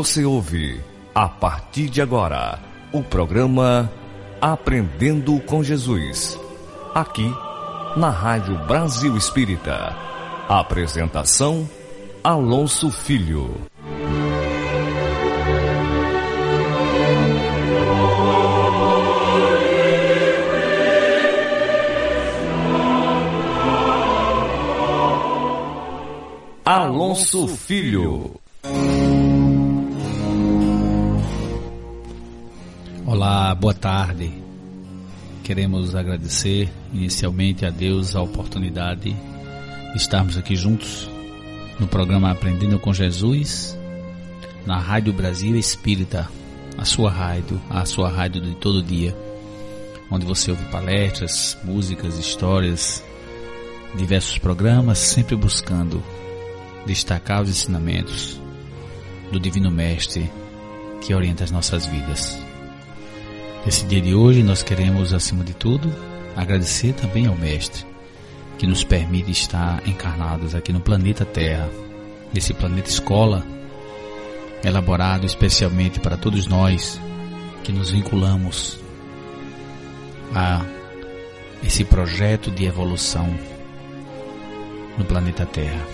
Você ouve, a partir de agora, o programa Aprendendo com Jesus. Aqui, na Rádio Brasil Espírita. Apresentação: Alonso Filho. Alonso Filho. Boa tarde. Queremos agradecer inicialmente a Deus a oportunidade de estarmos aqui juntos no programa Aprendendo com Jesus, na Rádio Brasil Espírita, a sua rádio, a sua rádio de todo dia, onde você ouve palestras, músicas, histórias, diversos programas, sempre buscando destacar os ensinamentos do Divino Mestre que orienta as nossas vidas. Nesse dia de hoje, nós queremos, acima de tudo, agradecer também ao Mestre que nos permite estar encarnados aqui no planeta Terra, nesse planeta escola, elaborado especialmente para todos nós que nos vinculamos a esse projeto de evolução no planeta Terra.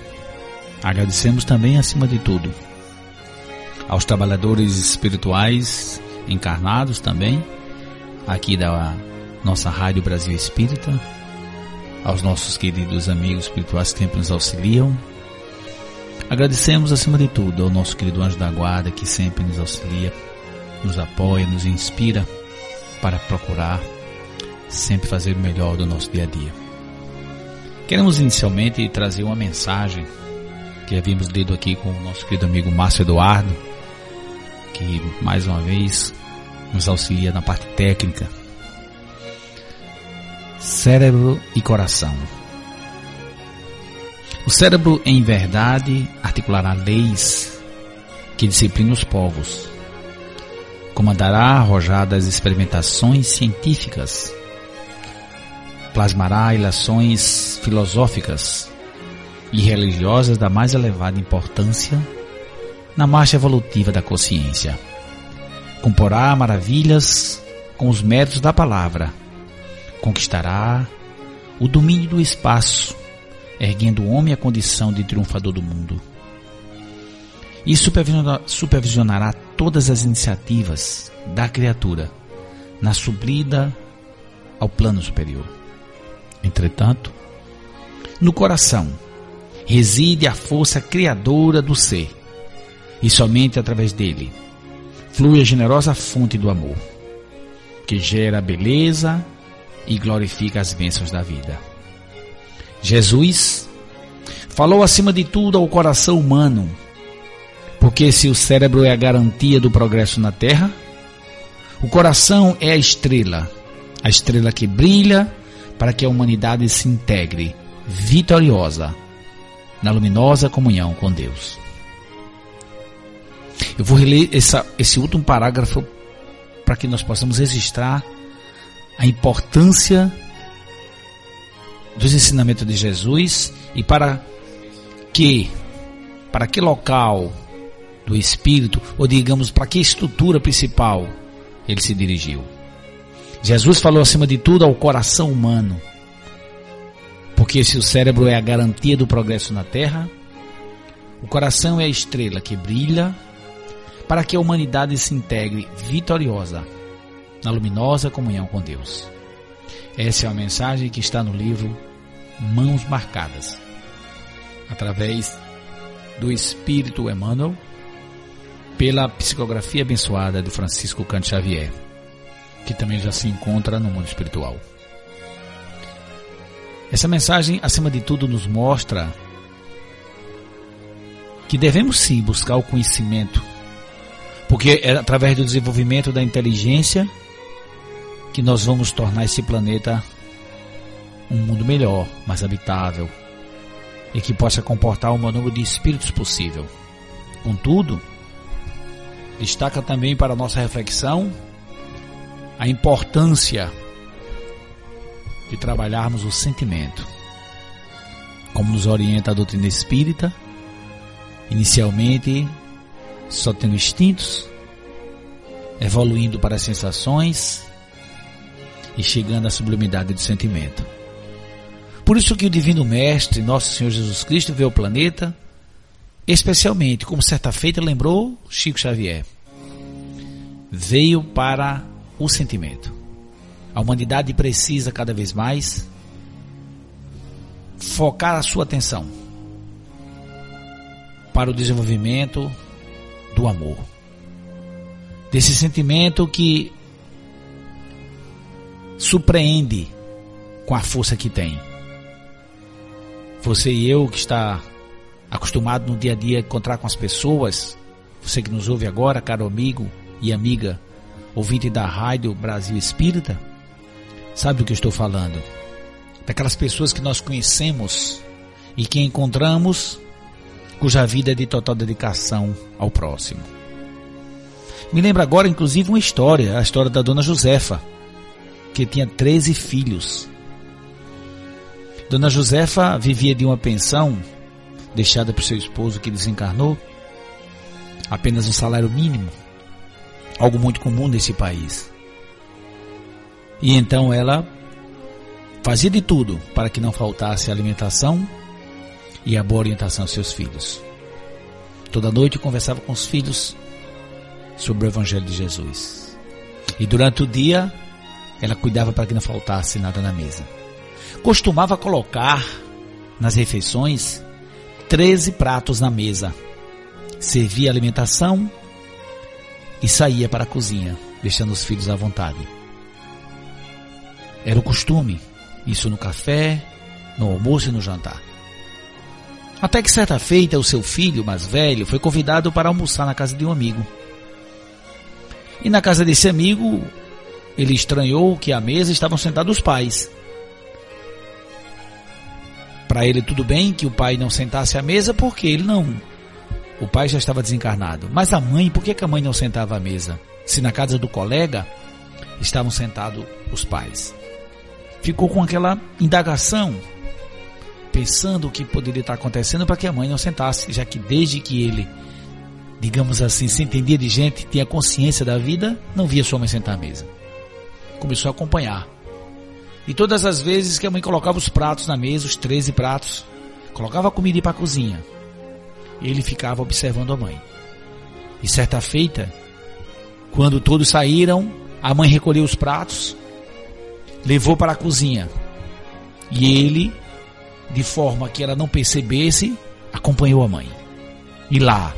Agradecemos também, acima de tudo, aos trabalhadores espirituais encarnados também aqui da nossa Rádio Brasil Espírita, aos nossos queridos amigos espirituais que sempre nos auxiliam. Agradecemos acima de tudo ao nosso querido anjo da guarda que sempre nos auxilia, nos apoia, nos inspira para procurar sempre fazer o melhor do nosso dia a dia. Queremos inicialmente trazer uma mensagem que havíamos lido aqui com o nosso querido amigo Márcio Eduardo, que mais uma vez nos auxilia na parte técnica. Cérebro e coração. O cérebro, em verdade, articulará leis que disciplinam os povos, comandará arrojadas experimentações científicas, plasmará ilações filosóficas e religiosas da mais elevada importância na marcha evolutiva da consciência comporá maravilhas com os méritos da palavra, conquistará o domínio do espaço, erguendo o homem à condição de triunfador do mundo. E supervisionará todas as iniciativas da criatura na sublida ao plano superior. Entretanto, no coração reside a força criadora do ser, e somente através dele flui a generosa fonte do amor, que gera beleza e glorifica as bênçãos da vida. Jesus falou acima de tudo ao coração humano, porque se o cérebro é a garantia do progresso na Terra, o coração é a estrela, a estrela que brilha para que a humanidade se integre vitoriosa na luminosa comunhão com Deus. Eu vou reler essa, esse último parágrafo para que nós possamos registrar a importância dos ensinamentos de Jesus e para que, para que local do Espírito, ou digamos, para que estrutura principal ele se dirigiu. Jesus falou acima de tudo ao coração humano, porque se o cérebro é a garantia do progresso na Terra, o coração é a estrela que brilha para que a humanidade se integre vitoriosa na luminosa comunhão com Deus. Essa é a mensagem que está no livro Mãos Marcadas, através do Espírito Emmanuel, pela psicografia abençoada de Francisco Cante Xavier, que também já se encontra no mundo espiritual. Essa mensagem, acima de tudo, nos mostra que devemos sim buscar o conhecimento porque é através do desenvolvimento da inteligência que nós vamos tornar esse planeta um mundo melhor, mais habitável e que possa comportar o maior número de espíritos possível. Contudo, destaca também para nossa reflexão a importância de trabalharmos o sentimento. Como nos orienta a doutrina espírita, inicialmente só tendo instintos, evoluindo para sensações e chegando à sublimidade do sentimento. Por isso que o Divino Mestre, nosso Senhor Jesus Cristo, veio ao planeta, especialmente, como certa feita lembrou Chico Xavier, veio para o sentimento. A humanidade precisa cada vez mais focar a sua atenção para o desenvolvimento do amor. Desse sentimento que surpreende com a força que tem. Você e eu que está acostumado no dia a dia a encontrar com as pessoas, você que nos ouve agora, caro amigo e amiga, ouvinte da Rádio Brasil Espírita, sabe do que eu estou falando? Daquelas pessoas que nós conhecemos e que encontramos cuja vida é de total dedicação ao próximo. Me lembra agora, inclusive, uma história, a história da dona Josefa, que tinha 13 filhos. Dona Josefa vivia de uma pensão deixada por seu esposo que desencarnou, apenas um salário mínimo, algo muito comum nesse país. E então ela fazia de tudo para que não faltasse alimentação e a boa orientação aos seus filhos. Toda noite conversava com os filhos sobre o Evangelho de Jesus. E durante o dia, ela cuidava para que não faltasse nada na mesa. Costumava colocar nas refeições 13 pratos na mesa. Servia alimentação e saía para a cozinha, deixando os filhos à vontade. Era o costume, isso no café, no almoço e no jantar. Até que certa feita o seu filho mais velho foi convidado para almoçar na casa de um amigo. E na casa desse amigo, ele estranhou que à mesa estavam sentados os pais. Para ele tudo bem que o pai não sentasse à mesa porque ele não. O pai já estava desencarnado. Mas a mãe, por que, a mãe não sentava à mesa? Se na casa do colega estavam sentados os pais. Ficou com aquela indagação pensando o que poderia estar acontecendo para que a mãe não sentasse, já que desde que ele, digamos assim, se entendia de gente, tinha consciência da vida, não via sua mãe sentar à mesa. Começou a acompanhar. E todas as vezes que a mãe colocava os pratos na mesa, os 13 pratos, colocava a comida para a cozinha, ele ficava observando a mãe. E certa feita, quando todos saíram, a mãe recolheu os pratos, levou para a cozinha. E ele de forma que ela não percebesse, acompanhou a mãe. E lá,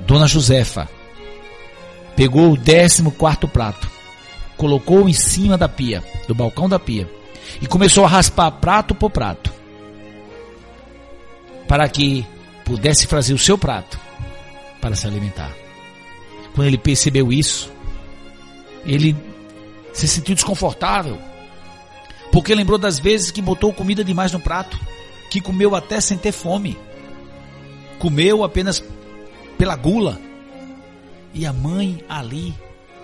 Dona Josefa pegou o décimo quarto prato, colocou em cima da pia, do balcão da pia, e começou a raspar prato por prato, para que pudesse fazer o seu prato para se alimentar. Quando ele percebeu isso, ele se sentiu desconfortável, porque lembrou das vezes que botou comida demais no prato que comeu até sem ter fome. Comeu apenas pela gula. E a mãe ali,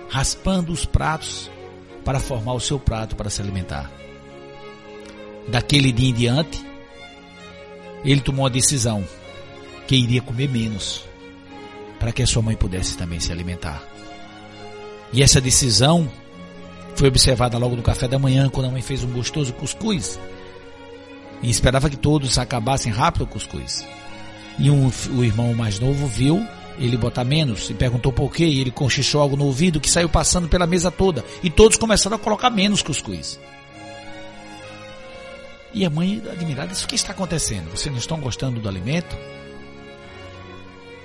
raspando os pratos para formar o seu prato para se alimentar. Daquele dia em diante, ele tomou a decisão que iria comer menos para que a sua mãe pudesse também se alimentar. E essa decisão foi observada logo no café da manhã, quando a mãe fez um gostoso cuscuz e esperava que todos acabassem rápido o cuscuz. E um, o irmão mais novo viu ele botar menos e perguntou por quê. E ele conchichou algo no ouvido que saiu passando pela mesa toda. E todos começaram a colocar menos cuscuz. E a mãe, admirada, disse: O que está acontecendo? Vocês não estão gostando do alimento?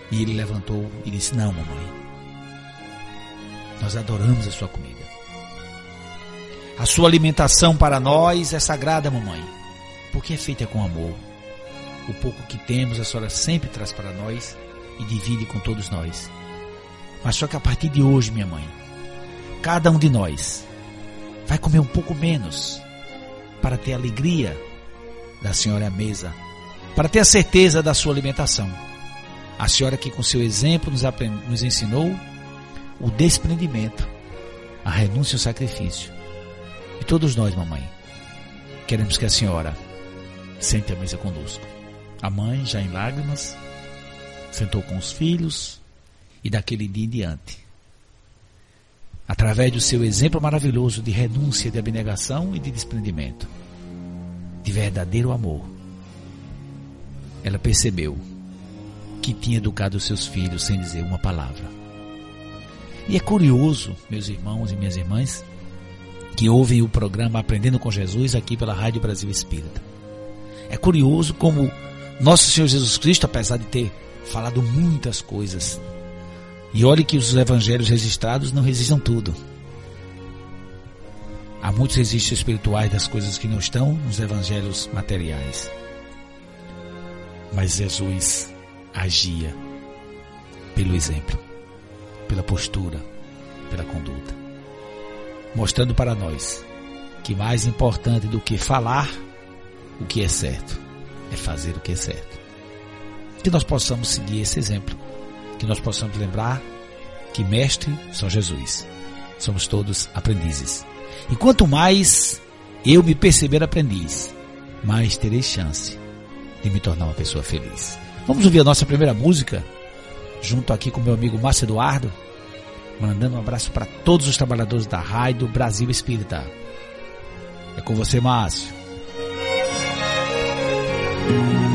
E ele levantou e disse: Não, mamãe. Nós adoramos a sua comida. A sua alimentação para nós é sagrada, mamãe porque é feita com amor. O pouco que temos a senhora sempre traz para nós e divide com todos nós. Mas só que a partir de hoje, minha mãe, cada um de nós vai comer um pouco menos para ter a alegria da senhora à mesa, para ter a certeza da sua alimentação. A senhora que com seu exemplo nos, nos ensinou o desprendimento, a renúncia e o sacrifício. E todos nós, mamãe, queremos que a senhora sente à mesa conosco. A mãe, já em lágrimas, sentou com os filhos e daquele dia em diante. Através do seu exemplo maravilhoso de renúncia, de abnegação e de desprendimento, de verdadeiro amor, ela percebeu que tinha educado seus filhos sem dizer uma palavra. E é curioso, meus irmãos e minhas irmãs, que ouvem o programa Aprendendo com Jesus aqui pela Rádio Brasil Espírita. É curioso como nosso Senhor Jesus Cristo, apesar de ter falado muitas coisas, e olhe que os evangelhos registrados não resistam tudo. Há muitos registros espirituais das coisas que não estão nos evangelhos materiais. Mas Jesus agia pelo exemplo, pela postura, pela conduta, mostrando para nós que mais importante do que falar o que é certo é fazer o que é certo. Que nós possamos seguir esse exemplo, que nós possamos lembrar que mestre só Jesus. Somos todos aprendizes. E quanto mais eu me perceber aprendiz, mais terei chance de me tornar uma pessoa feliz. Vamos ouvir a nossa primeira música, junto aqui com meu amigo Márcio Eduardo, mandando um abraço para todos os trabalhadores da Rádio Brasil Espírita. É com você, Márcio. Certeza de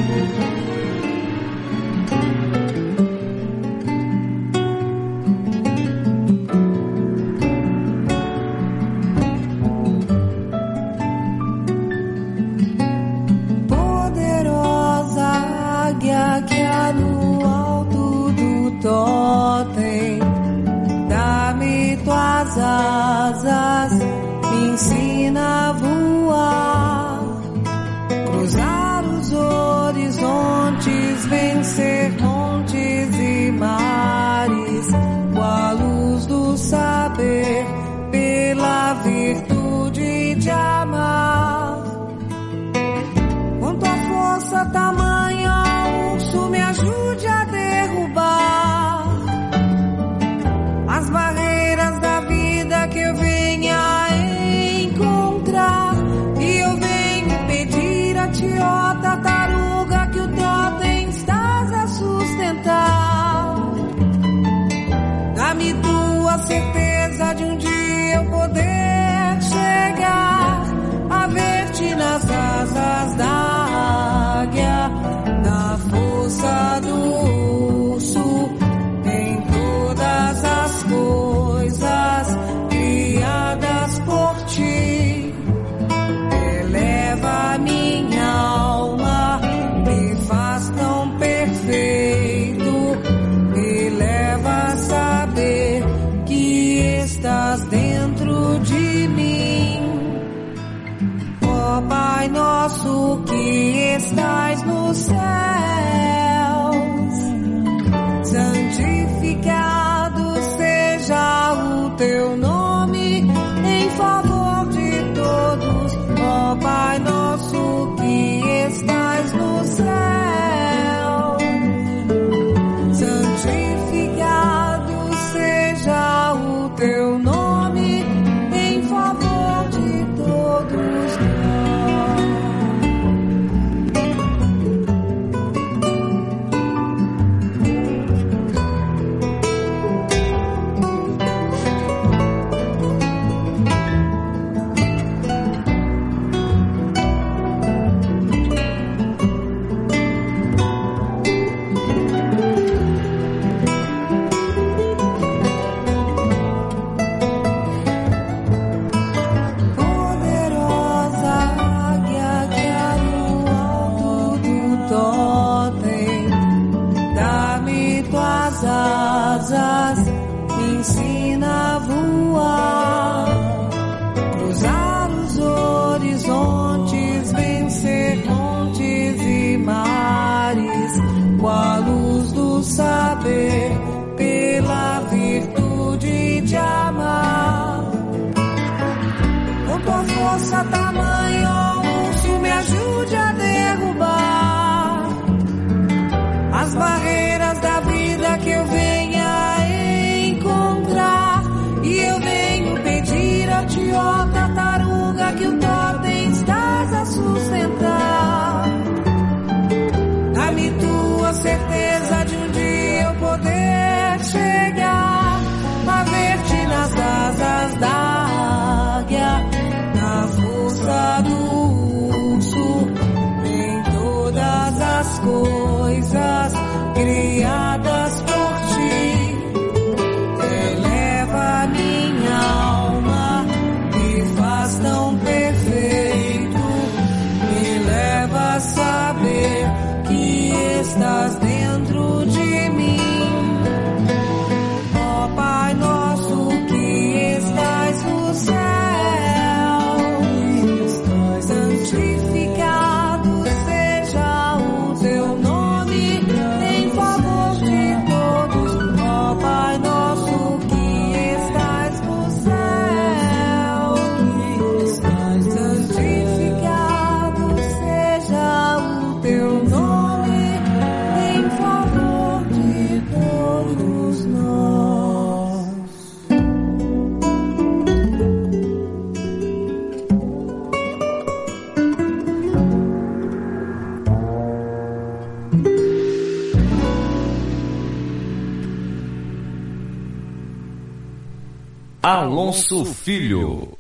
Alonso Filho.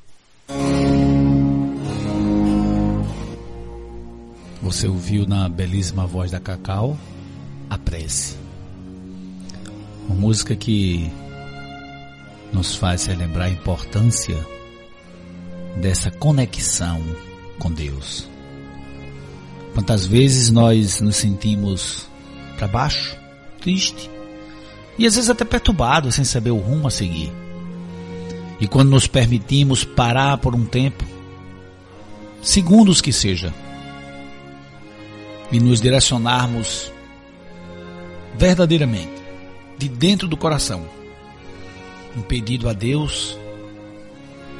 Você ouviu na belíssima voz da Cacau a prece. Uma música que nos faz relembrar a importância dessa conexão com Deus. Quantas vezes nós nos sentimos para baixo, triste e às vezes até perturbados sem saber o rumo a seguir. E quando nos permitimos parar por um tempo, segundos que seja, e nos direcionarmos verdadeiramente, de dentro do coração, um pedido a Deus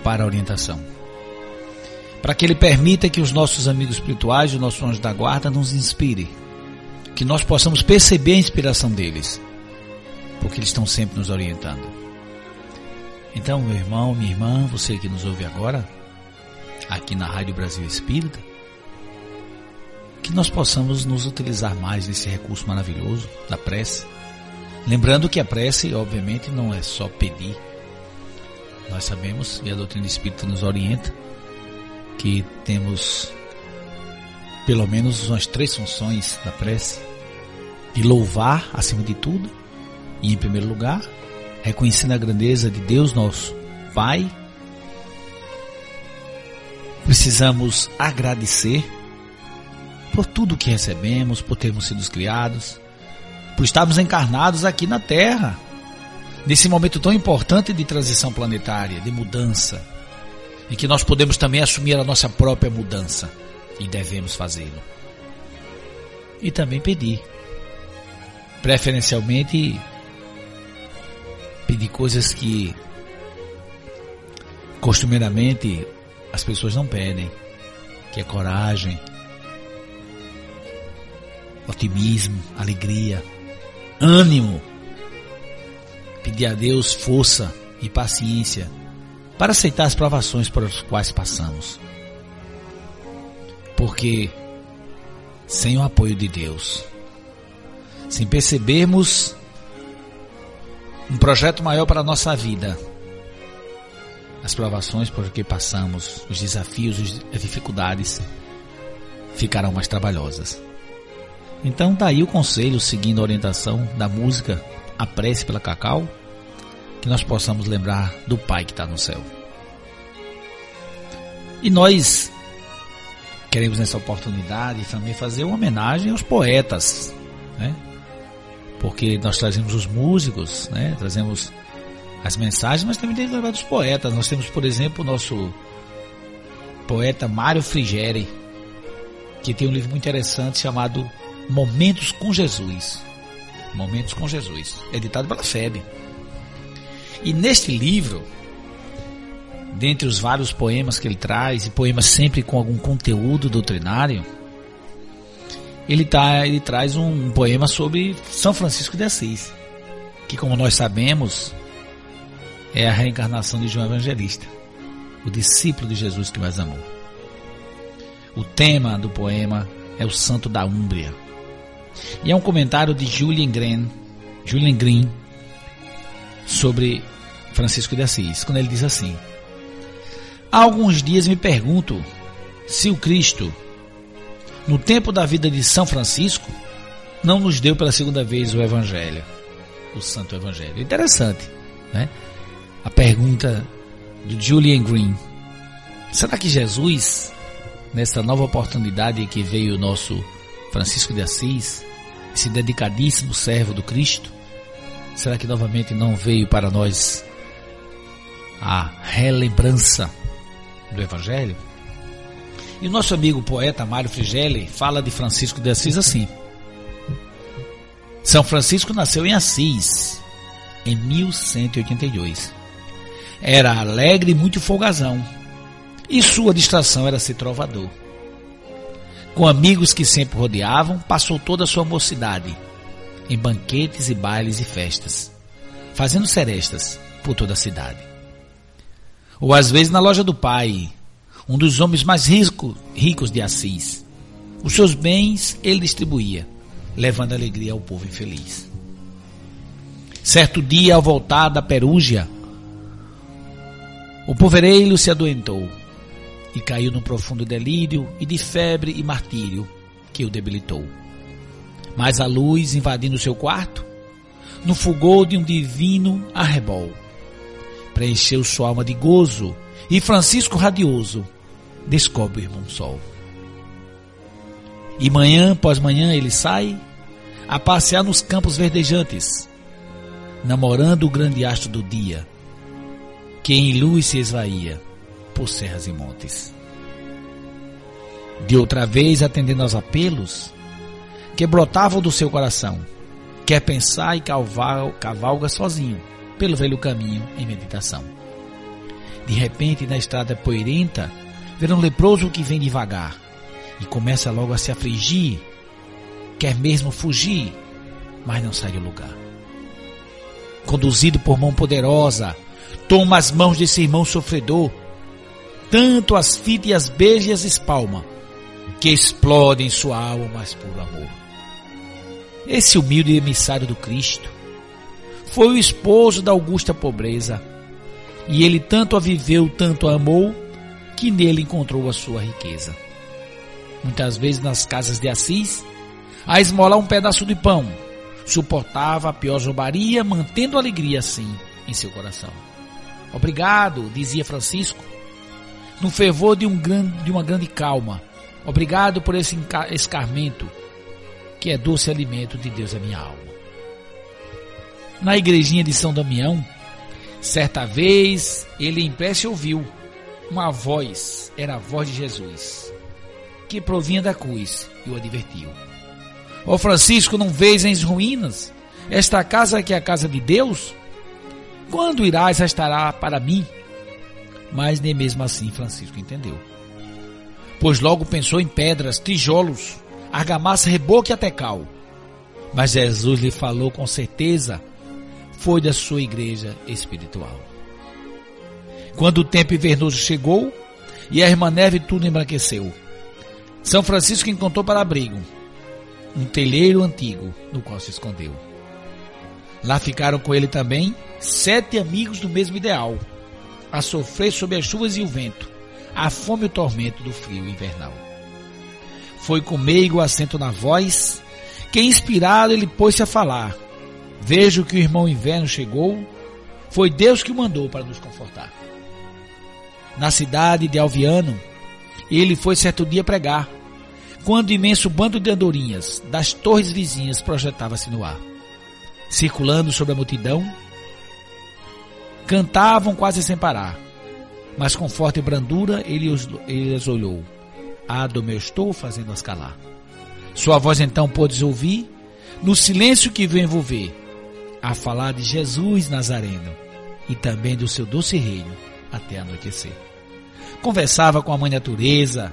para orientação. Para que Ele permita que os nossos amigos espirituais, os nossos anjos da guarda, nos inspire. Que nós possamos perceber a inspiração deles. Porque eles estão sempre nos orientando. Então, meu irmão, minha irmã, você que nos ouve agora, aqui na Rádio Brasil Espírita, que nós possamos nos utilizar mais desse recurso maravilhoso da prece. Lembrando que a prece, obviamente, não é só pedir. Nós sabemos, e a doutrina espírita nos orienta, que temos pelo menos umas três funções da prece: de louvar acima de tudo, e em primeiro lugar, reconhecendo a grandeza de Deus nosso Pai, precisamos agradecer por tudo que recebemos, por termos sido criados, por estarmos encarnados aqui na Terra, nesse momento tão importante de transição planetária, de mudança, em que nós podemos também assumir a nossa própria mudança e devemos fazê-lo. E também pedir, preferencialmente pedir coisas que costumeiramente as pessoas não pedem, que é coragem, otimismo, alegria, ânimo. Pedir a Deus força e paciência para aceitar as provações por as quais passamos. Porque sem o apoio de Deus, sem percebermos um projeto maior para a nossa vida. As provações por que passamos, os desafios, as dificuldades ficarão mais trabalhosas. Então daí o conselho, seguindo a orientação da música A Prece pela Cacau, que nós possamos lembrar do Pai que está no céu. E nós queremos nessa oportunidade também fazer uma homenagem aos poetas, né? Porque nós trazemos os músicos, né? trazemos as mensagens, mas também temos dos poetas. Nós temos, por exemplo, o nosso poeta Mário Frigeri, que tem um livro muito interessante chamado Momentos com Jesus. Momentos com Jesus, editado pela FEB. E neste livro, dentre os vários poemas que ele traz, e poemas sempre com algum conteúdo doutrinário, ele, tá, ele traz um poema sobre São Francisco de Assis, que, como nós sabemos, é a reencarnação de João Evangelista, o discípulo de Jesus que mais amou. O tema do poema é o Santo da Úmbria. E é um comentário de Julian Green, Julian Green sobre Francisco de Assis, quando ele diz assim: Há alguns dias me pergunto se o Cristo no tempo da vida de São Francisco, não nos deu pela segunda vez o Evangelho, o Santo Evangelho. Interessante, né? A pergunta do Julian Green: será que Jesus, nessa nova oportunidade que veio o nosso Francisco de Assis, esse dedicadíssimo servo do Cristo, será que novamente não veio para nós a relembrança do Evangelho? E o nosso amigo poeta Mário Frigelli fala de Francisco de Assis assim. São Francisco nasceu em Assis, em 1182. Era alegre e muito folgazão, e sua distração era ser trovador. Com amigos que sempre rodeavam, passou toda a sua mocidade em banquetes e bailes e festas, fazendo serestas por toda a cidade. Ou às vezes na loja do pai, um dos homens mais rico, ricos de Assis. Os seus bens ele distribuía, levando alegria ao povo infeliz. Certo dia, ao voltar da Perúgia, o povereiro se adoentou e caiu num profundo delírio e de febre e martírio que o debilitou. Mas a luz invadindo seu quarto, no fulgor de um divino arrebol, preencheu sua alma de gozo e Francisco radioso descobre o irmão Sol. E manhã após manhã ele sai a passear nos campos verdejantes, namorando o grande astro do dia, que em luz se esvaía por serras e montes. De outra vez, atendendo aos apelos que brotavam do seu coração, quer pensar e cavalga sozinho pelo velho caminho em meditação. De repente, na estrada poeirenta, um leproso que vem devagar e começa logo a se afligir, quer mesmo fugir, mas não sai do lugar. Conduzido por mão poderosa, toma as mãos desse irmão sofredor tanto as fita e as beija e as espalma, que explodem sua alma mais puro amor. Esse humilde emissário do Cristo foi o esposo da augusta pobreza, e ele tanto a viveu, tanto a amou, que nele encontrou a sua riqueza. Muitas vezes nas casas de Assis, a esmolar um pedaço de pão, suportava a pior zombaria, mantendo alegria assim em seu coração. Obrigado, dizia Francisco, no fervor de, um grande, de uma grande calma. Obrigado por esse escarmento, que é doce alimento de Deus a minha alma. Na igrejinha de São Damião, certa vez ele em prece ouviu uma voz, era a voz de Jesus, que provinha da cruz e o advertiu. Ó oh Francisco, não vês em ruínas esta casa que é a casa de Deus? Quando irás restaurar para mim mas nem mesmo assim Francisco entendeu. Pois logo pensou em pedras, tijolos, argamassa, reboco e até cal. Mas Jesus lhe falou com certeza, foi da sua igreja espiritual. Quando o tempo invernoso chegou e a irmã neve tudo embranqueceu, São Francisco encontrou para abrigo um telheiro antigo no qual se escondeu. Lá ficaram com ele também sete amigos do mesmo ideal a sofrer sob as chuvas e o vento, a fome e o tormento do frio invernal. Foi com meigo assento na voz, que inspirado ele pôs-se a falar. Vejo que o irmão inverno chegou, foi Deus que o mandou para nos confortar. Na cidade de Alviano, ele foi certo dia pregar, quando imenso bando de andorinhas das torres vizinhas projetava-se no ar. Circulando sobre a multidão, Cantavam quase sem parar, mas com forte brandura ele os, ele as olhou. Ah, meu estou fazendo-as calar. Sua voz então pôde ouvir, no silêncio que veio envolver, a falar de Jesus Nazareno e também do seu doce reino até anoitecer. Conversava com a mãe natureza,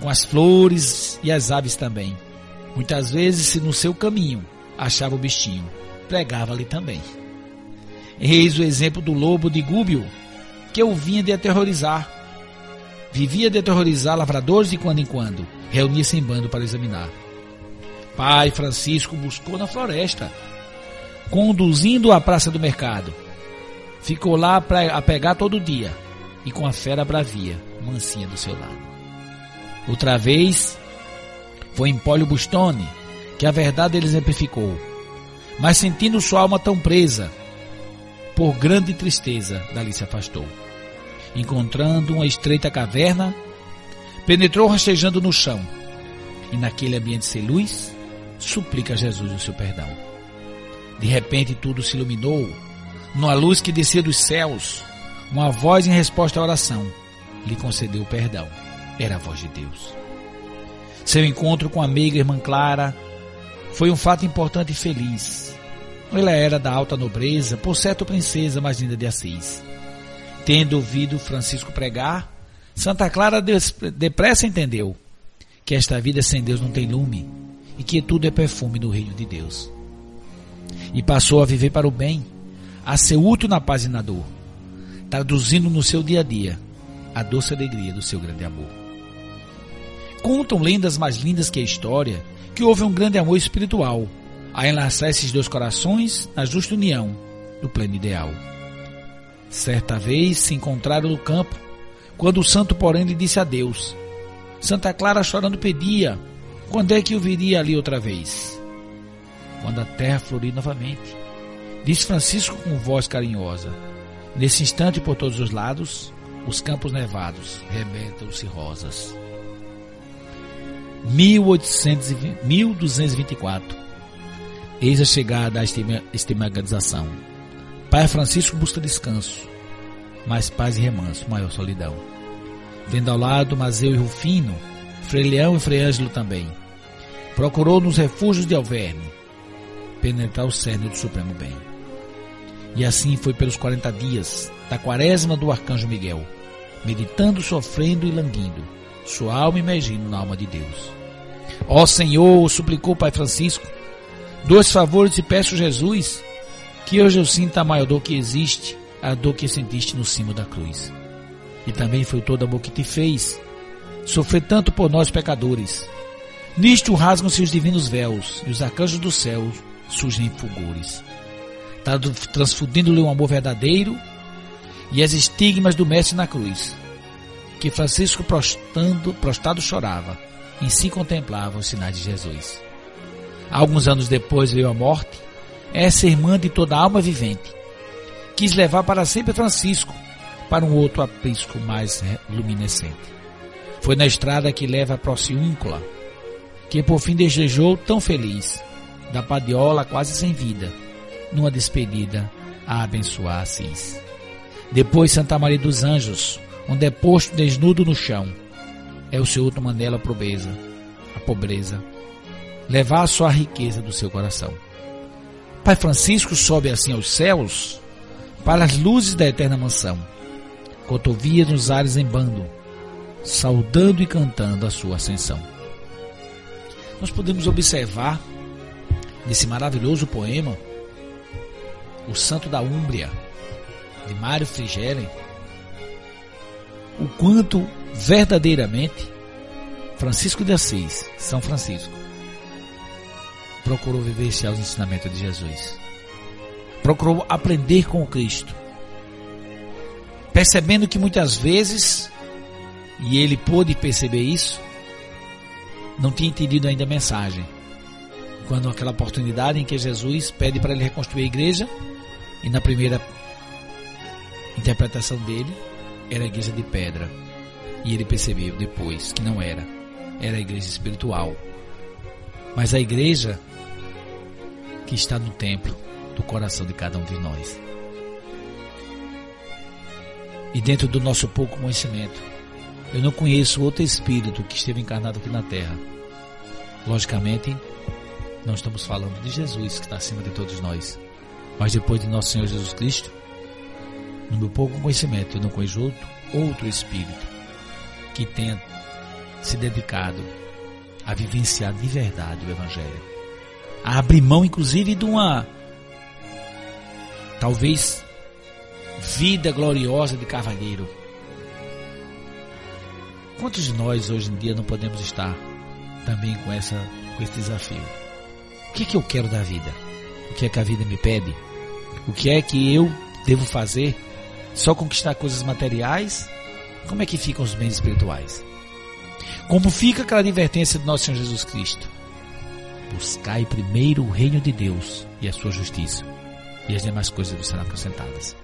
com as flores e as aves também. Muitas vezes, se no seu caminho achava o bichinho, pregava-lhe também. Eis o exemplo do lobo de Gúbio, que eu vinha de aterrorizar. Vivia de aterrorizar lavradores de quando em quando, reunia-se em bando para examinar. Pai Francisco buscou na floresta, conduzindo à praça do mercado. Ficou lá a pegar todo dia, e com a fera bravia, mansinha do seu lado. Outra vez, foi em Polio Bustone, que a verdade ele exemplificou. Mas sentindo sua alma tão presa, por grande tristeza, dali se afastou. Encontrando uma estreita caverna, penetrou rastejando no chão, e naquele ambiente sem luz, suplica a Jesus o seu perdão. De repente tudo se iluminou, numa luz que descia dos céus, uma voz em resposta à oração lhe concedeu perdão. Era a voz de Deus. Seu encontro com a meiga irmã Clara foi um fato importante e feliz. Ela era da alta nobreza, por certo princesa mais linda de Assis. Tendo ouvido Francisco pregar, Santa Clara depressa entendeu que esta vida sem Deus não tem lume e que tudo é perfume no reino de Deus. E passou a viver para o bem, a ser útil na paz e na dor, traduzindo no seu dia a dia a doce alegria do seu grande amor. Contam lendas mais lindas que a história que houve um grande amor espiritual a enlaçar esses dois corações na justa união do pleno ideal. Certa vez se encontraram no campo, quando o santo, porém, lhe disse adeus. Santa Clara chorando pedia: quando é que eu viria ali outra vez? Quando a terra florir novamente. Disse Francisco com voz carinhosa. Nesse instante, por todos os lados, os campos nevados rebentam-se rosas. 1820, 1224 Eis a chegada à estigmatização. Pai Francisco busca descanso, mais paz e remanso, maior solidão. Vendo ao lado Mazeu e Rufino, Frei Leão e Frei Ângelo também. Procurou nos refúgios de Alverne penetrar o cerne do supremo bem. E assim foi pelos 40 dias da quaresma do arcanjo Miguel, meditando, sofrendo e languindo, sua alma imergindo na alma de Deus. Ó Senhor, suplicou o Pai Francisco, dois favores te peço, Jesus, que hoje eu sinta a maior dor que existe, a dor que sentiste no cimo da cruz. E também foi todo amor que te fez, sofrer tanto por nós pecadores. Nisto rasgam-se os divinos véus, e os arcanjos do céu surgem em fulgores, transfundindo-lhe um amor verdadeiro e as estigmas do mestre na cruz, que Francisco prostando, prostado chorava, em si contemplava os sinais de Jesus. Alguns anos depois veio a morte, essa irmã de toda alma vivente. Quis levar para sempre Francisco para um outro aprisco mais luminescente. Foi na estrada que leva a Prociúncula, que por fim desejou tão feliz, da padiola quase sem vida, numa despedida a abençoar Assis. Depois Santa Maria dos Anjos, onde é posto desnudo no chão, é o seu outro mandela a pobreza, a pobreza, levar a sua riqueza do seu coração. Pai Francisco sobe assim aos céus para as luzes da eterna mansão, cotovia nos ares em bando, saudando e cantando a sua ascensão. Nós podemos observar nesse maravilhoso poema O Santo da Úmbria, de Mário Frigeren, o quanto verdadeiramente Francisco de Assis, São Francisco, procurou vivenciar os ensinamentos de Jesus. Procurou aprender com o Cristo. Percebendo que muitas vezes, e ele pôde perceber isso, não tinha entendido ainda a mensagem. Quando aquela oportunidade em que Jesus pede para ele reconstruir a igreja, e na primeira interpretação dele era a igreja de pedra. E ele percebeu depois que não era. Era a igreja espiritual. Mas a igreja que está no templo do coração de cada um de nós. E dentro do nosso pouco conhecimento, eu não conheço outro espírito que esteve encarnado aqui na terra. Logicamente, não estamos falando de Jesus que está acima de todos nós, mas depois de nosso Senhor Jesus Cristo, no meu pouco conhecimento, eu não conheço outro, outro espírito que tenha se dedicado a vivenciar de verdade o Evangelho. A abrir mão, inclusive, de uma talvez vida gloriosa de cavalheiro. Quantos de nós hoje em dia não podemos estar também com, essa, com esse desafio? O que é que eu quero da vida? O que é que a vida me pede? O que é que eu devo fazer só conquistar coisas materiais, como é que ficam os bens espirituais? Como fica aquela advertência do nosso Senhor Jesus Cristo? Buscai primeiro o reino de Deus e a sua justiça, e as demais coisas vos serão acrescentadas.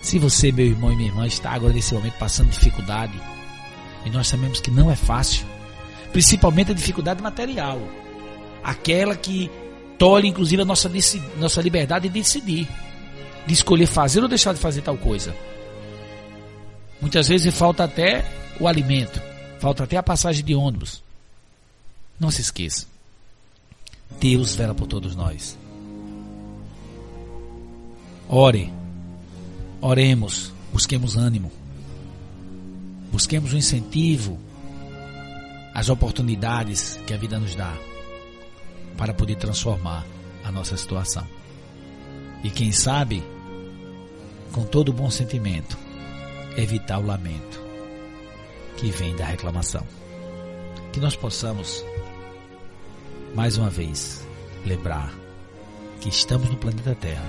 Se você, meu irmão e minha irmã, está agora nesse momento passando dificuldade, e nós sabemos que não é fácil, principalmente a dificuldade material, aquela que tolhe inclusive a nossa, nossa liberdade de decidir, de escolher fazer ou deixar de fazer tal coisa. Muitas vezes falta até o alimento, falta até a passagem de ônibus. Não se esqueça. Deus vela por todos nós. Ore, oremos, busquemos ânimo, busquemos o incentivo, as oportunidades que a vida nos dá para poder transformar a nossa situação. E quem sabe, com todo bom sentimento, evitar o lamento que vem da reclamação. Que nós possamos, mais uma vez, lembrar que estamos no planeta Terra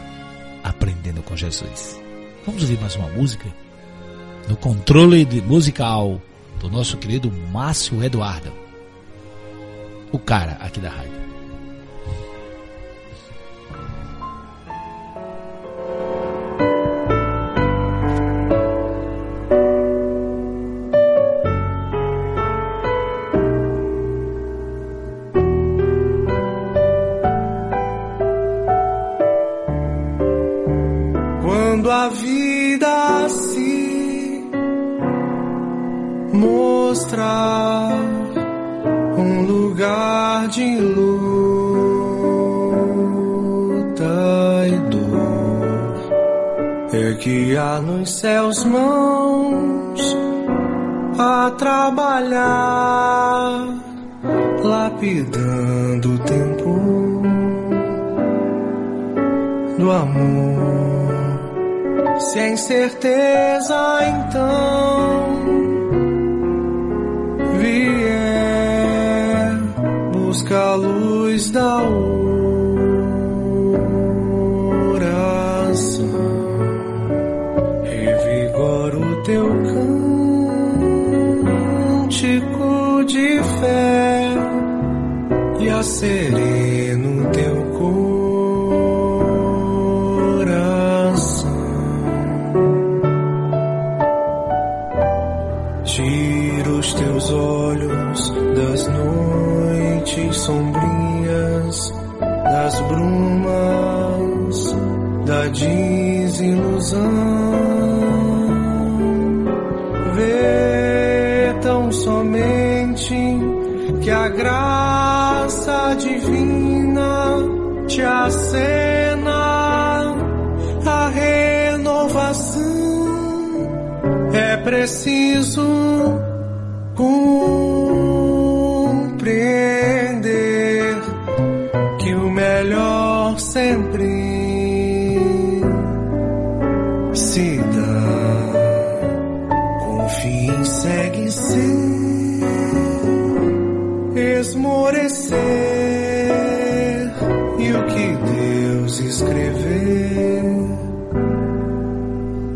aprendendo com Jesus. Vamos ouvir mais uma música? No controle musical do nosso querido Márcio Eduardo, o cara aqui da rádio. Preciso compreender que o melhor sempre se dá. Confie, segue sempre esmorecer e o que Deus escrever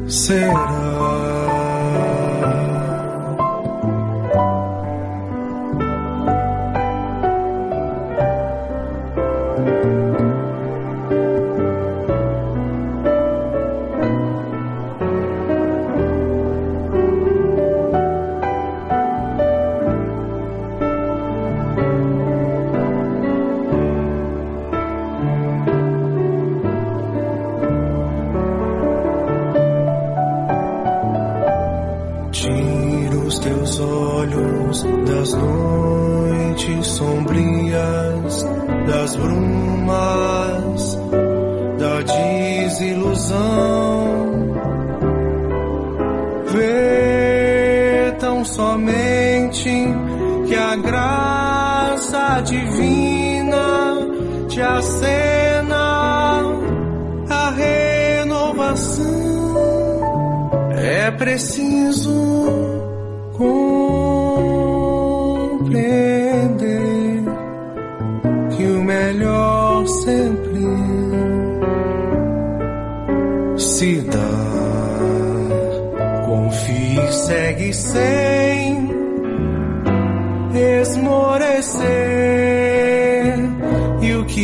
será.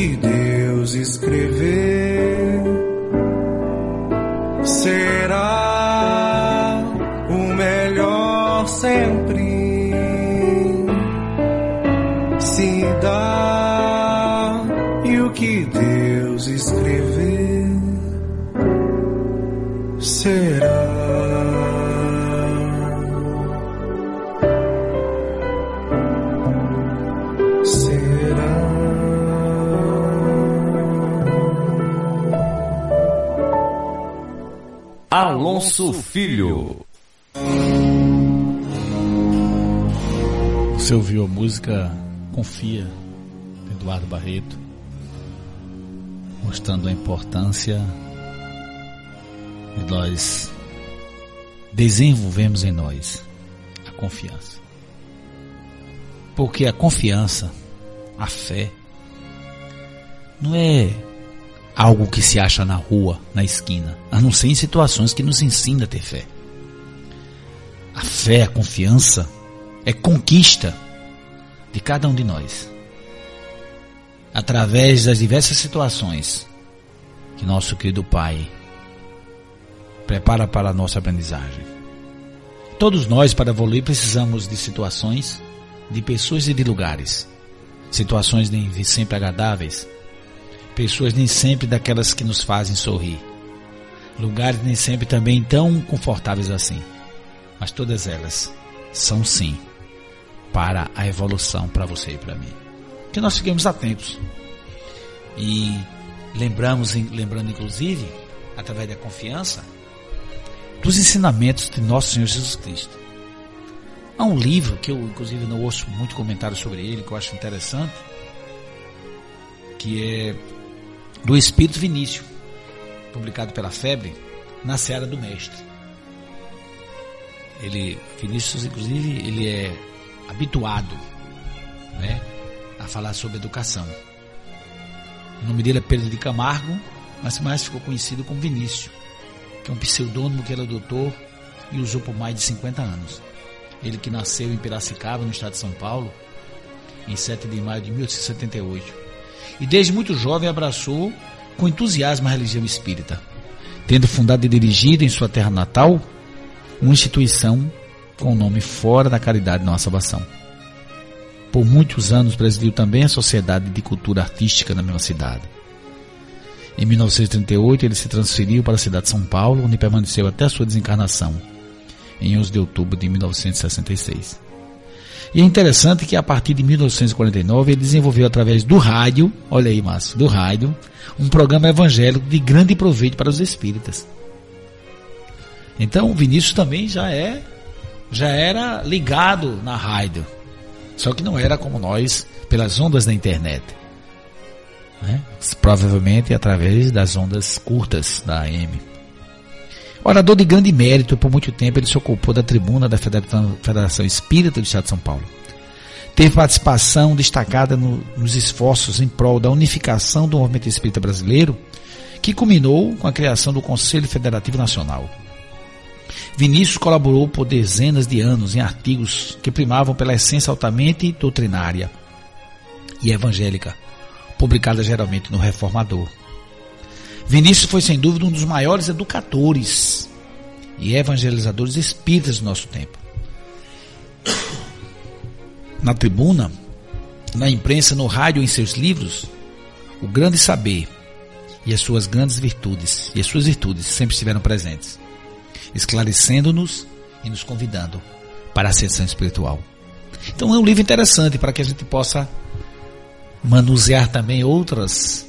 Sempre se dá. Alonso Filho. Você ouviu a música Confia, de Eduardo Barreto, mostrando a importância de nós desenvolvemos em nós a confiança. Porque a confiança, a fé, não é algo que se acha na rua, na esquina, a não ser em situações que nos ensina a ter fé. A fé, a confiança, é conquista de cada um de nós. Através das diversas situações que nosso querido Pai prepara para a nossa aprendizagem. Todos nós, para evoluir, precisamos de situações, de pessoas e de lugares. Situações nem sempre agradáveis, pessoas nem sempre daquelas que nos fazem sorrir, lugares nem sempre também tão confortáveis assim, mas todas elas são sim para a evolução para você e para mim. Que nós fiquemos atentos e lembramos, lembrando inclusive, através da confiança, dos ensinamentos de nosso Senhor Jesus Cristo. Há um livro que eu, inclusive, não ouço muito comentário sobre ele, que eu acho interessante, que é do Espírito Vinícius, publicado pela Febre, na Seara do Mestre. Ele, Vinícius, inclusive, ele é habituado né, a falar sobre educação. O nome dele é Pedro de Camargo, mas mais ficou conhecido como Vinícius, que é um pseudônimo que ele adotou e usou por mais de 50 anos. Ele que nasceu em Piracicaba, no estado de São Paulo, em 7 de maio de 1878. E desde muito jovem abraçou com entusiasmo a religião espírita, tendo fundado e dirigido em sua terra natal uma instituição com o nome Fora da Caridade Nossa Salvação. Por muitos anos presidiu também a Sociedade de Cultura Artística na mesma cidade. Em 1938 ele se transferiu para a cidade de São Paulo, onde permaneceu até sua desencarnação, em 11 de outubro de 1966. E é interessante que a partir de 1949 ele desenvolveu através do rádio, olha aí, Márcio, do rádio, um programa evangélico de grande proveito para os espíritas. Então o Vinícius também já é já era ligado na rádio. Só que não era como nós, pelas ondas da internet. Né? Provavelmente através das ondas curtas da AM. Orador de grande mérito, por muito tempo ele se ocupou da tribuna da Federação Espírita do Estado de São Paulo. Teve participação destacada no, nos esforços em prol da unificação do movimento espírita brasileiro, que culminou com a criação do Conselho Federativo Nacional. Vinícius colaborou por dezenas de anos em artigos que primavam pela essência altamente doutrinária e evangélica, publicada geralmente no Reformador. Vinícius foi sem dúvida um dos maiores educadores e evangelizadores espíritas do nosso tempo. Na tribuna, na imprensa, no rádio, em seus livros, o grande saber e as suas grandes virtudes e as suas virtudes sempre estiveram presentes esclarecendo-nos e nos convidando para a ascensão espiritual. Então é um livro interessante para que a gente possa manusear também outras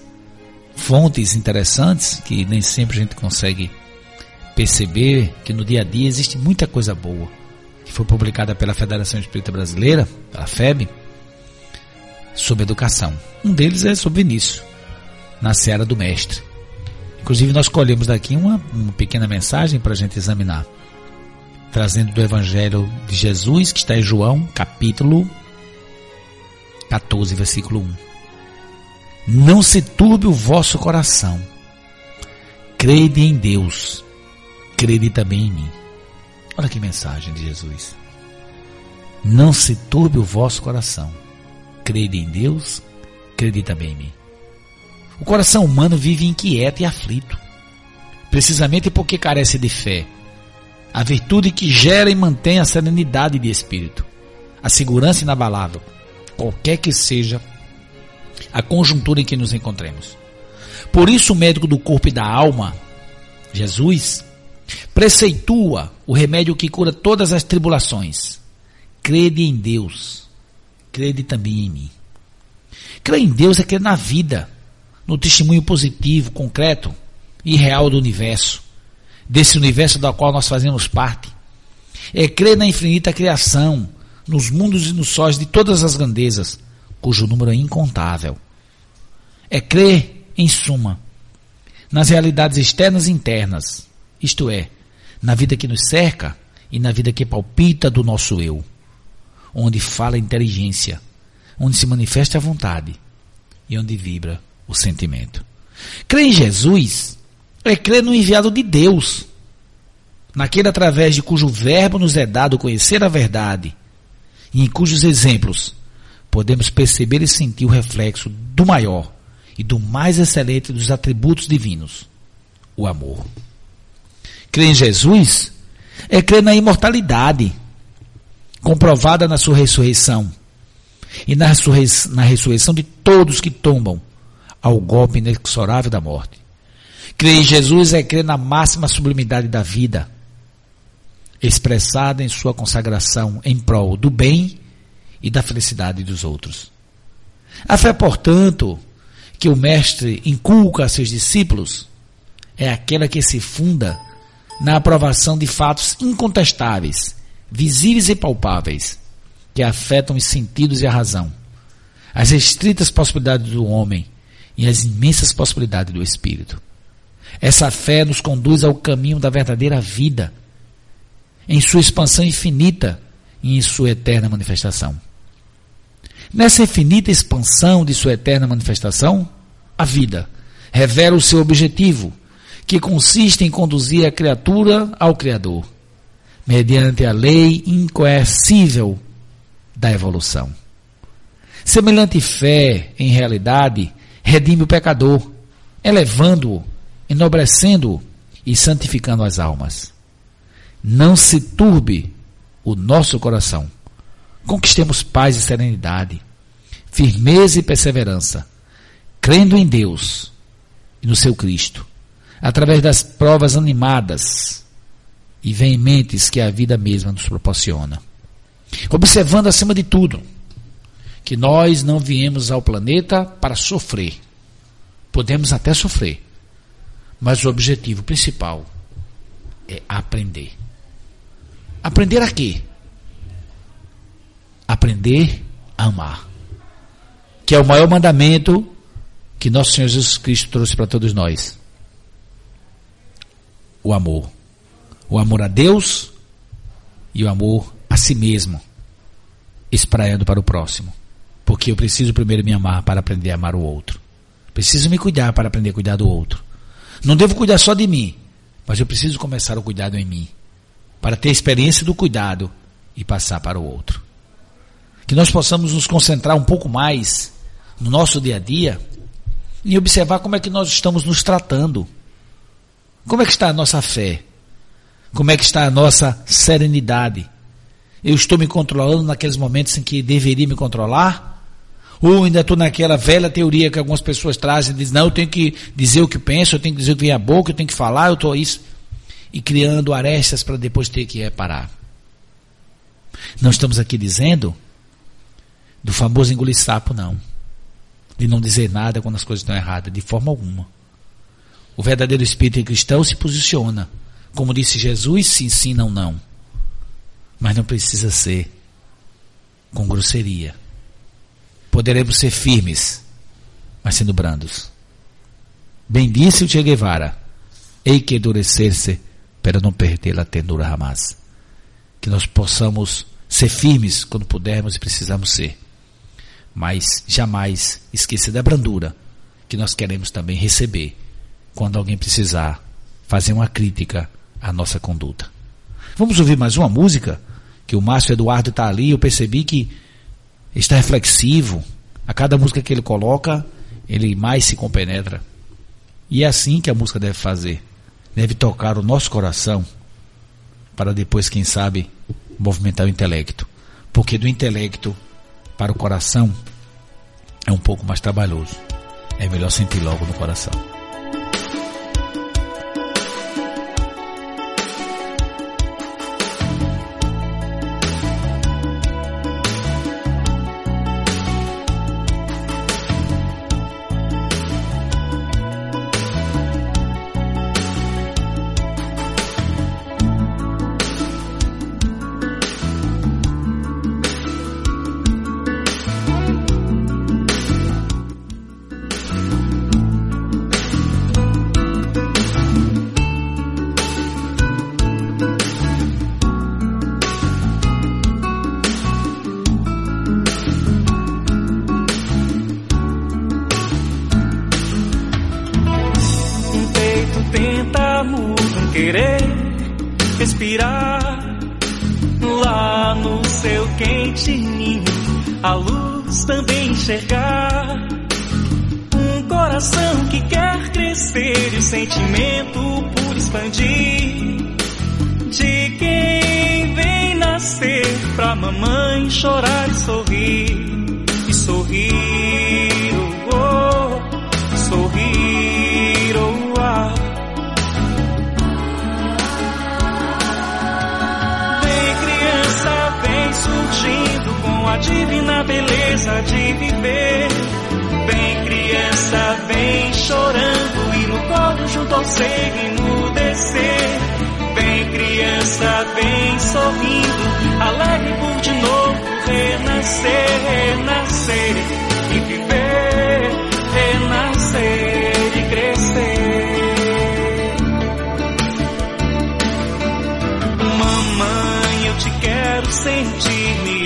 fontes interessantes que nem sempre a gente consegue perceber que no dia a dia existe muita coisa boa que foi publicada pela Federação Espírita Brasileira, pela FEB, sobre educação. Um deles é sobre Vinícius, na Seara do Mestre. Inclusive, nós colhemos daqui uma, uma pequena mensagem para a gente examinar, trazendo do Evangelho de Jesus, que está em João, capítulo 14, versículo 1. Não se turbe o vosso coração, crede em Deus, crede também em mim. Olha que mensagem de Jesus. Não se turbe o vosso coração, crede em Deus, crede também em mim. O coração humano vive inquieto e aflito, precisamente porque carece de fé, a virtude que gera e mantém a serenidade de espírito, a segurança inabalável, qualquer que seja a conjuntura em que nos encontremos. Por isso, o médico do corpo e da alma, Jesus, preceitua o remédio que cura todas as tribulações. Crede em Deus, crede também em mim. Crer em Deus é crer na vida, no testemunho positivo, concreto e real do universo, desse universo da qual nós fazemos parte. É crer na infinita criação, nos mundos e nos sóis de todas as grandezas, cujo número é incontável. É crer, em suma, nas realidades externas e internas, isto é, na vida que nos cerca e na vida que palpita do nosso eu, onde fala a inteligência, onde se manifesta a vontade e onde vibra o sentimento. Crer em Jesus é crer no enviado de Deus, naquele através de cujo verbo nos é dado conhecer a verdade e em cujos exemplos podemos perceber e sentir o reflexo do maior e do mais excelente dos atributos divinos, o amor. Crer em Jesus é crer na imortalidade, comprovada na sua ressurreição e na, na ressurreição de todos que tombam ao golpe inexorável da morte. Crer em Jesus é crer na máxima sublimidade da vida, expressada em sua consagração em prol do bem e da felicidade dos outros. A fé, portanto, que o Mestre inculca a seus discípulos é aquela que se funda na aprovação de fatos incontestáveis, visíveis e palpáveis, que afetam os sentidos e a razão, as restritas possibilidades do homem e as imensas possibilidades do espírito. Essa fé nos conduz ao caminho da verdadeira vida, em sua expansão infinita e em sua eterna manifestação. Nessa infinita expansão de sua eterna manifestação, a vida revela o seu objetivo, que consiste em conduzir a criatura ao Criador, mediante a lei incoercível da evolução. Semelhante fé, em realidade, redime o pecador, elevando-o, enobrecendo-o e santificando as almas. Não se turbe o nosso coração Conquistemos paz e serenidade, firmeza e perseverança, crendo em Deus e no seu Cristo, através das provas animadas e veementes que a vida mesma nos proporciona. Observando acima de tudo que nós não viemos ao planeta para sofrer. Podemos até sofrer, mas o objetivo principal é aprender. Aprender a quê? aprender a amar. Que é o maior mandamento que nosso Senhor Jesus Cristo trouxe para todos nós. O amor. O amor a Deus e o amor a si mesmo, espraiando para o próximo. Porque eu preciso primeiro me amar para aprender a amar o outro. Preciso me cuidar para aprender a cuidar do outro. Não devo cuidar só de mim, mas eu preciso começar o cuidado em mim, para ter experiência do cuidado e passar para o outro que nós possamos nos concentrar um pouco mais no nosso dia a dia e observar como é que nós estamos nos tratando. Como é que está a nossa fé? Como é que está a nossa serenidade? Eu estou me controlando naqueles momentos em que deveria me controlar? Ou ainda estou naquela velha teoria que algumas pessoas trazem, dizem, não, eu tenho que dizer o que penso, eu tenho que dizer o que vem à boca, eu tenho que falar, eu estou isso. E criando arestas para depois ter que reparar. Não estamos aqui dizendo do famoso engolir sapo, não. De não dizer nada quando as coisas estão erradas, de forma alguma. O verdadeiro espírito cristão se posiciona. Como disse Jesus, se ensina ou não. Mas não precisa ser com grosseria. Poderemos ser firmes, mas sendo brandos. Bem disse o Che Guevara, ei que endurecer-se, para não perder a ternura jamais. Que nós possamos ser firmes quando pudermos e precisamos ser mas jamais esquecer da brandura que nós queremos também receber quando alguém precisar fazer uma crítica à nossa conduta. Vamos ouvir mais uma música que o Márcio Eduardo está ali. Eu percebi que está reflexivo. A cada música que ele coloca, ele mais se compenetra. E é assim que a música deve fazer. Deve tocar o nosso coração para depois, quem sabe, movimentar o intelecto. Porque do intelecto para o coração é um pouco mais trabalhoso. É melhor sentir logo no coração. Enxergar. Um coração que quer crescer e o sentimento por expandir. De quem vem nascer pra mamãe chorar e sorrir, e sorrir, divina beleza de viver. Vem criança, vem chorando e no colo junto ao seio descer. Vem criança, vem sorrindo, alegre por de novo renascer, renascer e viver, renascer e crescer. Mamãe, eu te quero sentir,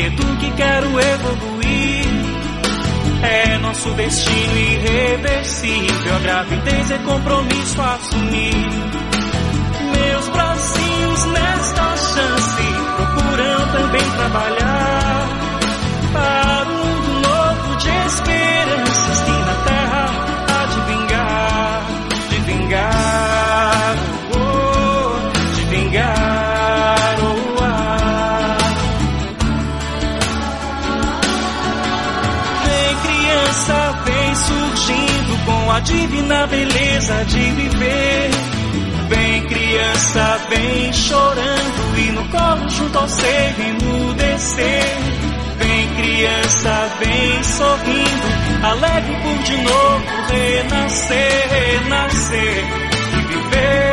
me eduque, quero evoluir. É nosso destino irreversível, a gravidez é compromisso assumir. Meus bracinhos nesta chance procuram também trabalhar para um novo de esperanças a divina beleza de viver. Vem criança, vem chorando e no colo junto ao seio emudecer. Vem criança, vem sorrindo, alegre por de novo renascer, renascer e viver,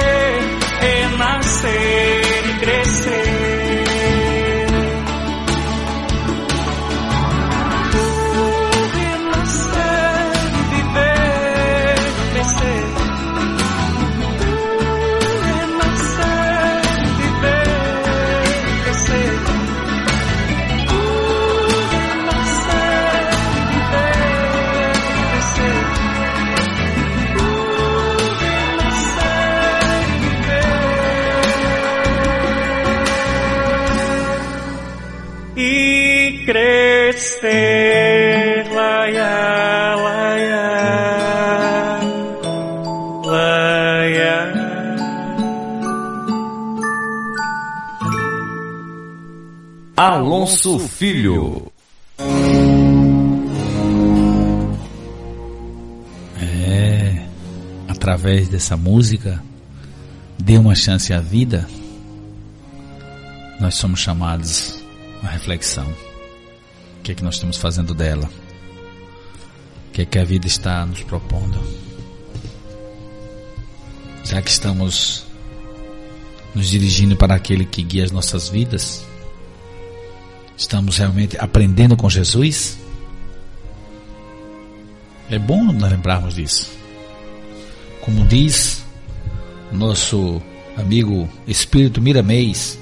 Filho. É, através dessa música, dê uma chance à vida, nós somos chamados à reflexão. O que é que nós estamos fazendo dela? O que é que a vida está nos propondo? Será que estamos nos dirigindo para aquele que guia as nossas vidas? Estamos realmente aprendendo com Jesus? É bom nós lembrarmos disso. Como diz nosso amigo Espírito Miramês,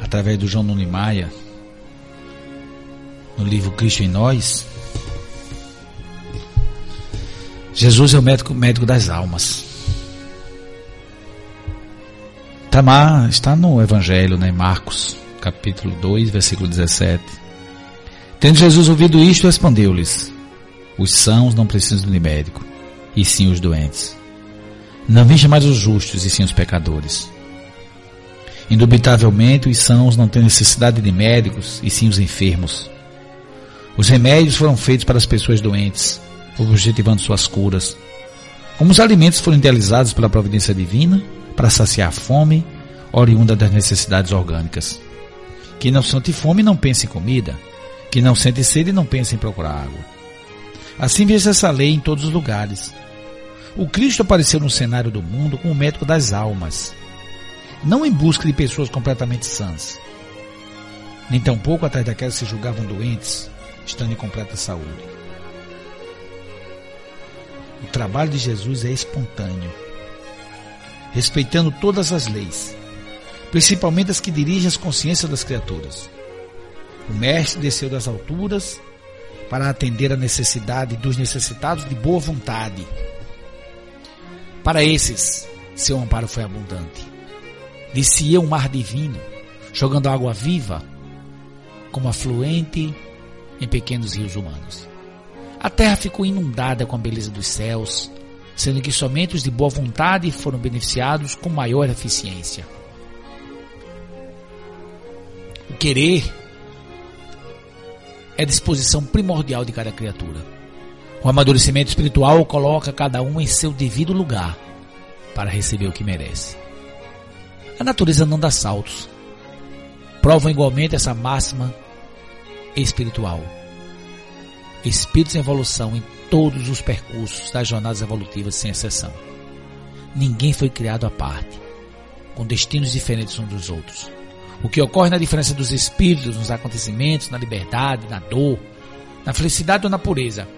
através do João Nuni Maia, no livro Cristo em Nós, Jesus é o médico, médico das almas. Está, lá, está no Evangelho, né, Marcos, capítulo 2, versículo 17. Tendo Jesus ouvido isto, respondeu-lhes: Os sãos não precisam de médico, e sim os doentes. Não vim chamar os justos, e sim os pecadores. Indubitavelmente, os sãos não têm necessidade de médicos, e sim os enfermos. Os remédios foram feitos para as pessoas doentes, objetivando suas curas. Como os alimentos foram idealizados pela providência divina para saciar a fome, oriunda das necessidades orgânicas. Quem não sente fome não pensa em comida. Quem não sente sede não pensa em procurar água. Assim veja essa lei em todos os lugares. O Cristo apareceu no cenário do mundo como o médico das almas, não em busca de pessoas completamente sãs, nem tampouco atrás daquelas que se julgavam doentes, estando em completa saúde. O trabalho de Jesus é espontâneo, respeitando todas as leis, principalmente as que dirigem as consciências das criaturas. O Mestre desceu das alturas para atender a necessidade dos necessitados de boa vontade. Para esses, seu amparo foi abundante. Descia um mar divino, jogando água viva, como afluente em pequenos rios humanos. A terra ficou inundada com a beleza dos céus, sendo que somente os de boa vontade foram beneficiados com maior eficiência. Querer é disposição primordial de cada criatura. O amadurecimento espiritual coloca cada um em seu devido lugar para receber o que merece. A natureza não dá saltos. Provam igualmente essa máxima espiritual. Espíritos em evolução em todos os percursos das jornadas evolutivas, sem exceção. Ninguém foi criado à parte, com destinos diferentes uns dos outros. O que ocorre na diferença dos espíritos, nos acontecimentos, na liberdade, na dor, na felicidade ou na pureza,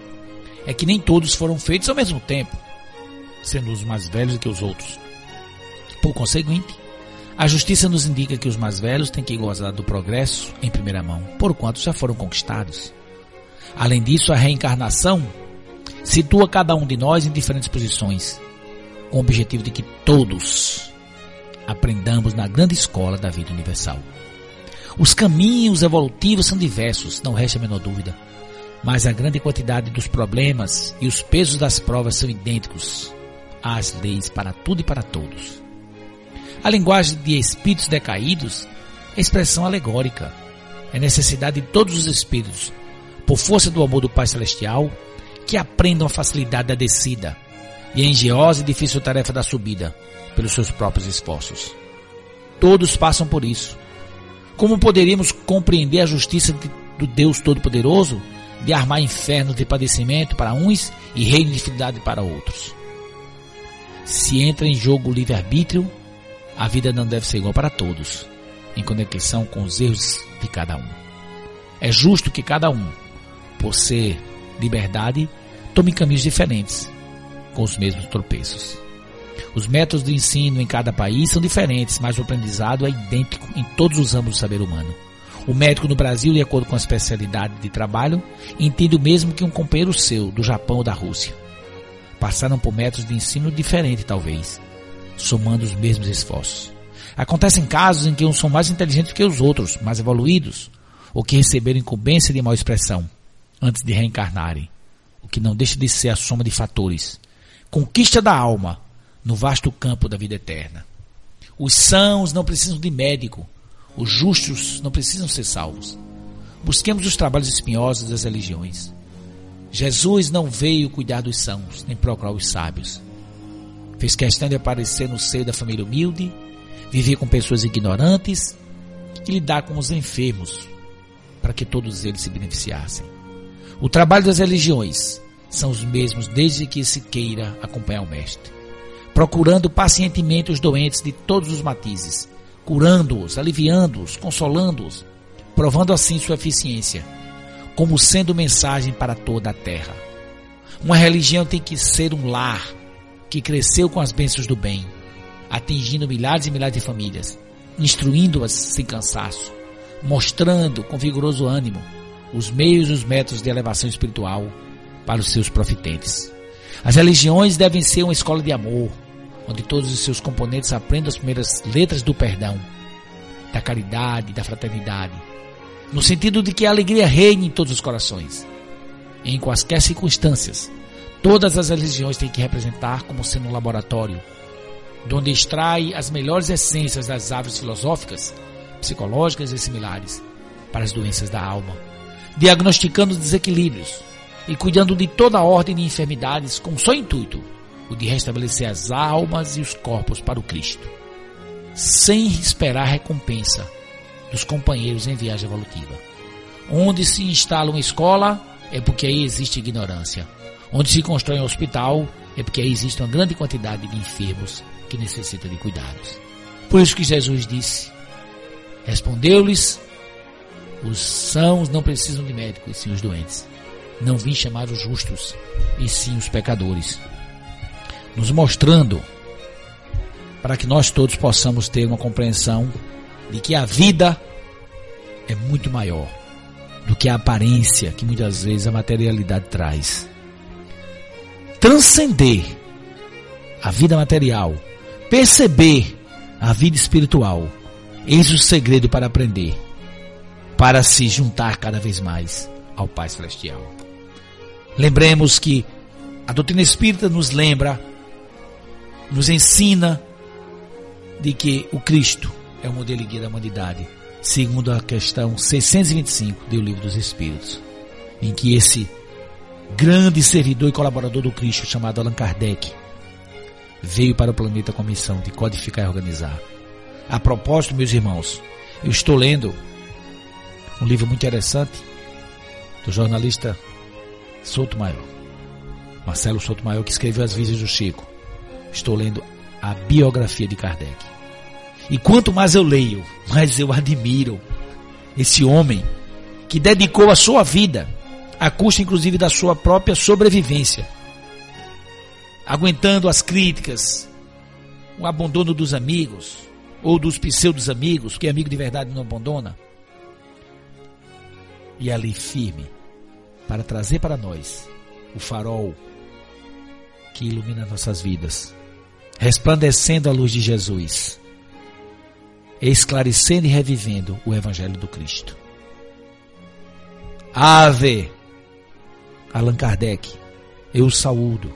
é que nem todos foram feitos ao mesmo tempo, sendo os mais velhos que os outros. Por conseguinte, a justiça nos indica que os mais velhos têm que gozar do progresso em primeira mão, porquanto já foram conquistados. Além disso, a reencarnação situa cada um de nós em diferentes posições, com o objetivo de que todos aprendamos na grande escola da vida universal. Os caminhos evolutivos são diversos, não resta a menor dúvida, mas a grande quantidade dos problemas e os pesos das provas são idênticos às leis para tudo e para todos. A linguagem de espíritos decaídos é expressão alegórica, é necessidade de todos os espíritos, por força do amor do Pai Celestial, que aprendam a facilidade da descida e a engenhosa e difícil tarefa da subida pelos seus próprios esforços. Todos passam por isso. Como poderíamos compreender a justiça do Deus Todo-Poderoso de armar inferno de padecimento para uns e reino de fidelidade para outros? Se entra em jogo o livre-arbítrio, a vida não deve ser igual para todos, em conexão com os erros de cada um. É justo que cada um, por ser liberdade, tome caminhos diferentes, com os mesmos tropeços. Os métodos de ensino em cada país são diferentes, mas o aprendizado é idêntico em todos os âmbitos do saber humano. O médico no Brasil, de acordo com a especialidade de trabalho, entende o mesmo que um companheiro seu, do Japão ou da Rússia. Passaram por métodos de ensino diferentes, talvez, somando os mesmos esforços. Acontecem casos em que uns são mais inteligentes que os outros, mais evoluídos, ou que receberam incumbência de mal expressão antes de reencarnarem, o que não deixa de ser a soma de fatores. Conquista da alma no vasto campo da vida eterna. Os sãos não precisam de médico, os justos não precisam ser salvos. Busquemos os trabalhos espinhosos das religiões. Jesus não veio cuidar dos sãos, nem procurar os sábios. Fez questão de aparecer no seio da família humilde, viver com pessoas ignorantes e lidar com os enfermos, para que todos eles se beneficiassem. O trabalho das religiões são os mesmos desde que se queira acompanhar o Mestre, procurando pacientemente os doentes de todos os matizes, curando-os, aliviando-os, consolando-os, provando assim sua eficiência, como sendo mensagem para toda a terra. Uma religião tem que ser um lar que cresceu com as bênçãos do bem, atingindo milhares e milhares de famílias, instruindo-as sem cansaço, mostrando com vigoroso ânimo os meios e os métodos de elevação espiritual para os seus profitentes. As religiões devem ser uma escola de amor, onde todos os seus componentes aprendam as primeiras letras do perdão, da caridade, da fraternidade, no sentido de que a alegria reine em todos os corações. Em quaisquer circunstâncias, todas as religiões têm que representar como sendo um laboratório, de onde extrai as melhores essências das árvores filosóficas, psicológicas e similares para as doenças da alma, diagnosticando os desequilíbrios e cuidando de toda a ordem de enfermidades com só intuito o de restabelecer as almas e os corpos para o Cristo, sem esperar recompensa dos companheiros em viagem evolutiva. Onde se instala uma escola é porque aí existe ignorância. Onde se constrói um hospital é porque aí existe uma grande quantidade de enfermos que necessitam de cuidados. Por isso que Jesus disse: Respondeu-lhes: Os sãos não precisam de médicos, sim os doentes. Não vim chamar os justos, e sim os pecadores nos mostrando para que nós todos possamos ter uma compreensão de que a vida é muito maior do que a aparência que muitas vezes a materialidade traz. Transcender a vida material, perceber a vida espiritual, eis o segredo para aprender, para se juntar cada vez mais ao Pai Celestial. Lembremos que a doutrina espírita nos lembra, nos ensina de que o Cristo é o modelo e guia da humanidade, segundo a questão 625 do Livro dos Espíritos, em que esse grande servidor e colaborador do Cristo, chamado Allan Kardec, veio para o planeta com a missão de codificar e organizar. A propósito, meus irmãos, eu estou lendo um livro muito interessante do jornalista Souto Maior, Marcelo Souto Maior, que escreveu As Visas do Chico. Estou lendo a biografia de Kardec. E quanto mais eu leio, mais eu admiro esse homem que dedicou a sua vida, à custa inclusive da sua própria sobrevivência, aguentando as críticas, o abandono dos amigos, ou dos pseudos amigos, que amigo de verdade não abandona. E ali firme, para trazer para nós o farol que ilumina nossas vidas, resplandecendo a luz de Jesus, esclarecendo e revivendo o Evangelho do Cristo. Ave, Allan Kardec, eu saúdo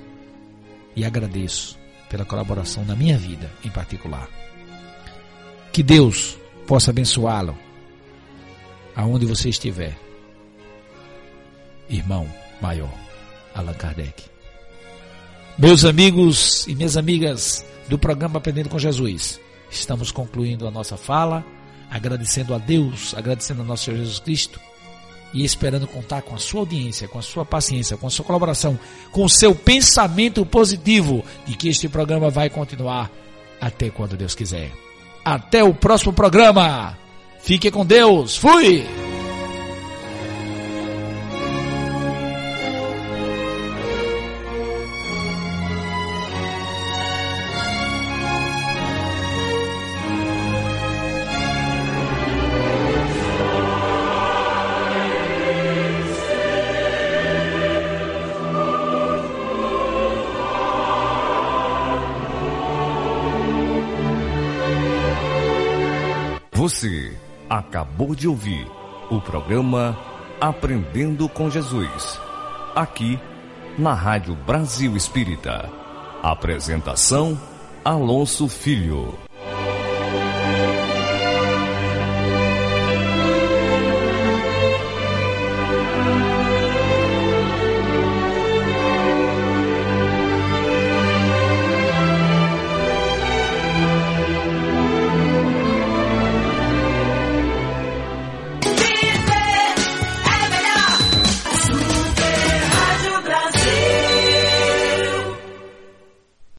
e agradeço pela colaboração na minha vida em particular. Que Deus possa abençoá-lo aonde você estiver. Irmão maior, Allan Kardec. Meus amigos e minhas amigas do programa Aprendendo com Jesus, estamos concluindo a nossa fala, agradecendo a Deus, agradecendo a nosso Senhor Jesus Cristo e esperando contar com a sua audiência, com a sua paciência, com a sua colaboração, com o seu pensamento positivo de que este programa vai continuar até quando Deus quiser. Até o próximo programa. Fique com Deus. Fui! Acabou de ouvir o programa Aprendendo com Jesus, aqui na Rádio Brasil Espírita. Apresentação Alonso Filho.